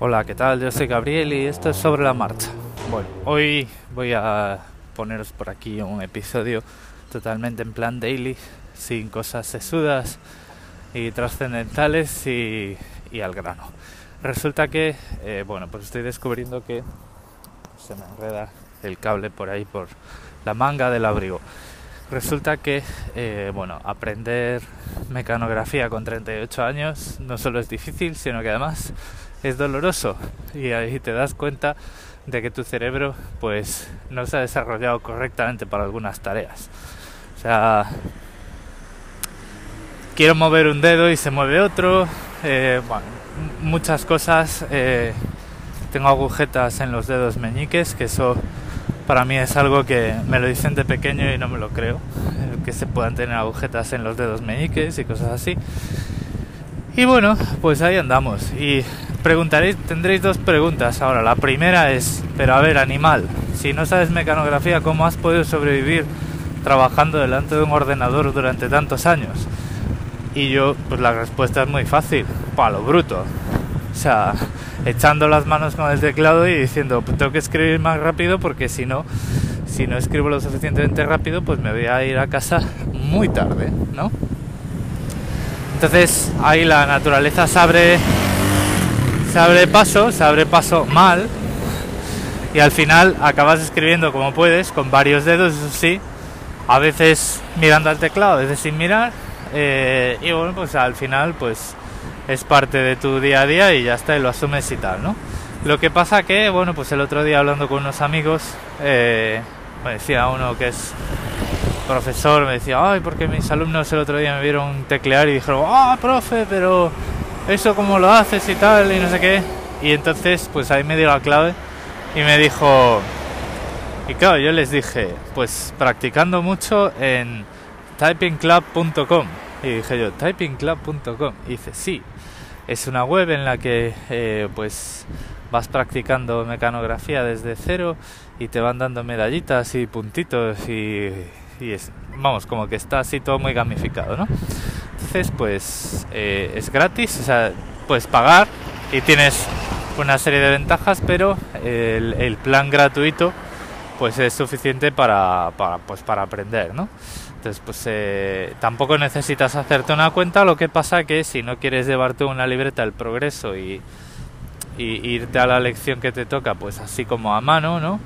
Hola, ¿qué tal? Yo soy Gabriel y esto es sobre la marcha. Bueno, hoy voy a poneros por aquí un episodio totalmente en plan daily, sin cosas sesudas y trascendentales y, al grano. Resulta que, eh, bueno, pues estoy descubriendo que se me enreda el cable por ahí por la manga del abrigo. Resulta que, eh, bueno, aprender mecanografía con 38 años no solo es difícil, sino que además es doloroso y ahí te das cuenta de que tu cerebro pues no se ha desarrollado correctamente para algunas tareas. O sea, quiero mover un dedo y se mueve otro, eh, muchas cosas. Eh, tengo agujetas en los dedos meñiques, que eso para mí es algo que me lo dicen de pequeño y no me lo creo, que se puedan tener agujetas en los dedos meñiques y cosas así. Y bueno, pues ahí andamos. Y preguntaréis, tendréis dos preguntas ahora. La primera es, pero a ver, animal, si no sabes mecanografía, ¿cómo has podido sobrevivir trabajando delante de un ordenador durante tantos años? Y yo, pues la respuesta es muy fácil, palo bruto. O sea, echando las manos con el teclado y diciendo, pues tengo que escribir más rápido porque si no, si no escribo lo suficientemente rápido, pues me voy a ir a casa muy tarde, ¿no? Entonces ahí la naturaleza se abre, se abre paso, se abre paso mal y al final acabas escribiendo como puedes, con varios dedos, eso sí, a veces mirando al teclado, a veces sin mirar eh, y bueno, pues al final pues es parte de tu día a día y ya está, y lo asumes y tal, ¿no? Lo que pasa que, bueno, pues el otro día hablando con unos amigos, eh, me decía uno que es profesor, me decía, ay, porque mis alumnos el otro día me vieron teclear y dijeron, ah, profe, pero eso cómo lo haces y tal, y no sé qué. Y entonces, pues ahí me dio la clave y me dijo, y claro, yo les dije, pues practicando mucho en typingclub.com. Y dije yo, typingclub.com. Y dice, sí, es una web en la que eh, pues vas practicando mecanografía desde cero y te van dando medallitas y puntitos y, es, vamos, como que está así todo muy gamificado, ¿no? Entonces, pues eh, es gratis, o sea, puedes pagar y tienes una serie de ventajas, pero el, el plan gratuito pues es suficiente para, para, pues, para aprender, ¿no? Entonces, pues eh, tampoco necesitas hacerte una cuenta, lo que pasa que si no quieres llevarte una libreta del progreso y, irte a la lección que te toca, pues así como a mano, ¿no?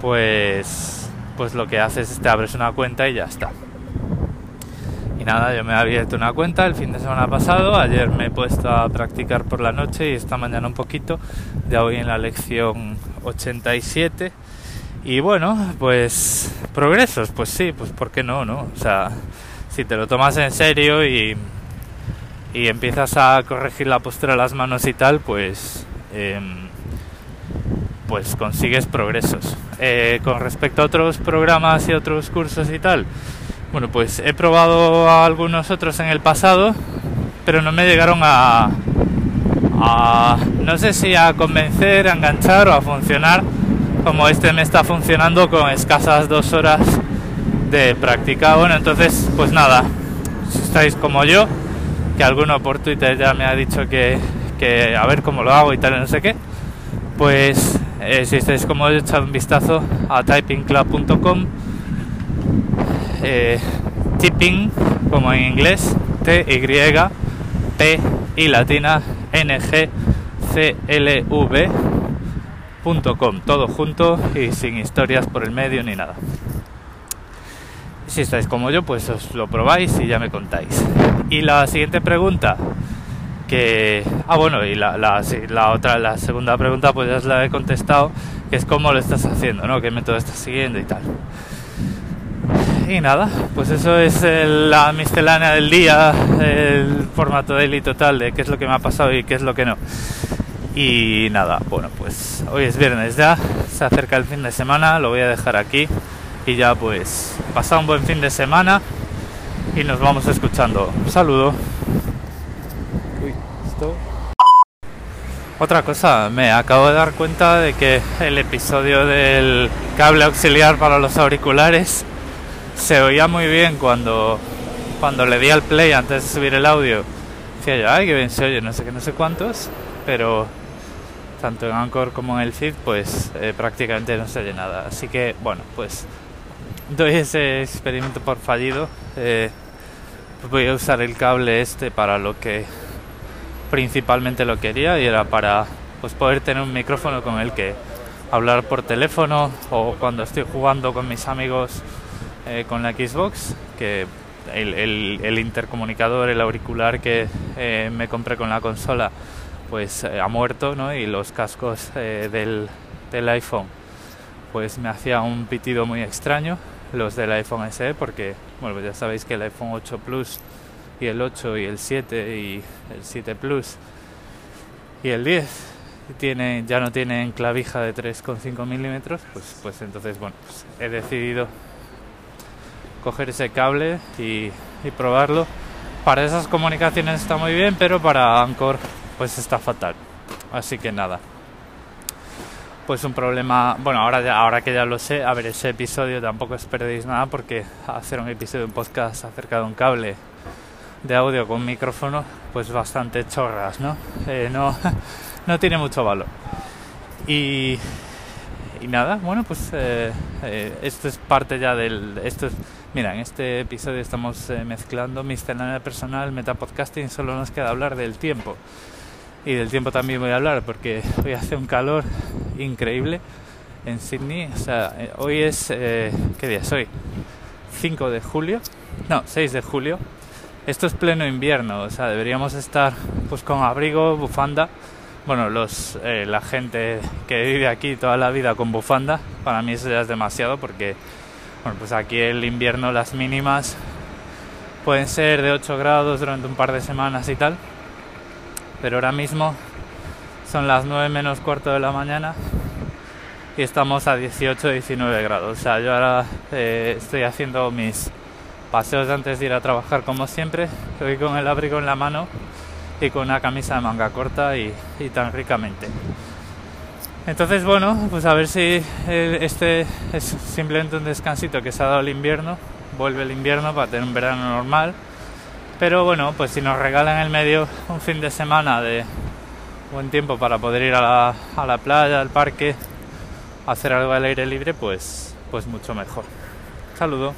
Pues, pues lo que haces es te abres una cuenta y ya está. Y nada, yo me he abierto una cuenta el fin de semana pasado, ayer me he puesto a practicar por la noche y esta mañana un poquito, ya voy en la lección 87 y bueno, pues progresos, pues sí, pues ¿por qué no, no? O sea, si te lo tomas en serio y, y empiezas a corregir la postura de las manos y tal, pues, em, pues consigues progresos. Eh, con respecto a otros programas y otros cursos y tal, bueno, pues he probado algunos otros en el pasado, pero no me llegaron a, a no sé si a convencer, a enganchar o a funcionar como este me está funcionando con escasas dos horas de práctica. Bueno, entonces, pues nada, si estáis como yo, que alguno por Twitter ya me ha dicho que, que a ver cómo lo hago y tal, no sé qué, pues eh, si estáis como yo, echad un vistazo a typingclub.com, eh, tipping, como en inglés, T-Y, P y latina, N-G, C-L-V todo junto y sin historias por el medio ni nada. Si estáis como yo, pues os lo probáis y ya me contáis. Y la siguiente pregunta, que... Ah, bueno, y la, la, otra, la segunda pregunta, pues ya os la he contestado, que es cómo lo estás haciendo, ¿no? ¿Qué método estás siguiendo y tal? Y nada, pues eso es la miscelánea del día, el formato daily total de qué es lo que me ha pasado y qué es lo que no. Y nada, bueno, pues hoy es viernes ya, se acerca el fin de semana, lo voy a dejar aquí y ya pues pasa un buen fin de semana y nos vamos escuchando. Un saludo. Otra cosa, me acabo de dar cuenta de que el episodio del cable auxiliar para los auriculares se oía muy bien cuando, cuando le di al play antes de subir el audio. Decía yo, ay, que bien se oye, no sé qué, no sé cuántos, pero tanto en Anchor como en el feed, pues eh, prácticamente no oye nada. Así que, bueno, pues doy ese experimento por fallido. Eh, voy a usar el cable este para lo que principalmente lo quería y era para pues poder tener un micrófono con el que hablar por teléfono o cuando estoy jugando con mis amigos eh, con la Xbox que el, intercomunicador, el auricular que eh, me compré con la consola pues eh, ha muerto ¿no? y los cascos del, del iPhone pues me hacía un pitido muy extraño los del iPhone SE porque bueno pues ya sabéis que el iPhone 8 Plus y el 8 y el 7 y el 7 Plus y el 10 tiene, ya no tienen clavija de 3,5 milímetros pues, pues entonces bueno pues he decidido coger ese cable y, y probarlo para esas comunicaciones está muy bien pero para Anchor pues está fatal así que nada pues un problema, bueno, ahora, ahora que ya lo sé, a ver, ese episodio tampoco os perdéis nada porque hacer un episodio de un podcast acerca de un cable de audio con micrófono, pues bastante chorras, ¿no? Eh, no, no tiene mucho valor. Y, y nada, bueno, pues eh, eh, esto es parte ya del... Esto mira, en este episodio estamos mezclando miscelánea personal, metapodcasting, solo nos queda hablar del tiempo y del tiempo también voy a hablar porque hoy hace un calor increíble en Sydney. O sea, eh, hoy es. Eh, ¿Qué día es hoy? 5 de julio. No, 6 de julio. Esto es pleno invierno, o sea, deberíamos estar pues con abrigo, bufanda. Bueno, los, eh, la gente que vive aquí toda la vida con bufanda, para mí eso ya es demasiado porque, bueno, pues aquí el invierno las mínimas pueden ser de 8 grados durante un par de semanas y tal pero ahora mismo son las 9 menos cuarto de la mañana y estamos a 18-19 grados. O sea, yo ahora eh, estoy haciendo mis paseos antes de ir a trabajar como siempre, estoy con el abrigo en la mano y con una camisa de manga corta y, tan ricamente. Entonces, bueno, pues a ver si este es simplemente un descansito que se ha dado el invierno, vuelve el invierno para tener un verano normal pero bueno, pues si nos regalan el medio un fin de semana de buen tiempo para poder ir a la, a la playa, al parque, hacer algo al aire libre, pues, pues mucho mejor. Saludo.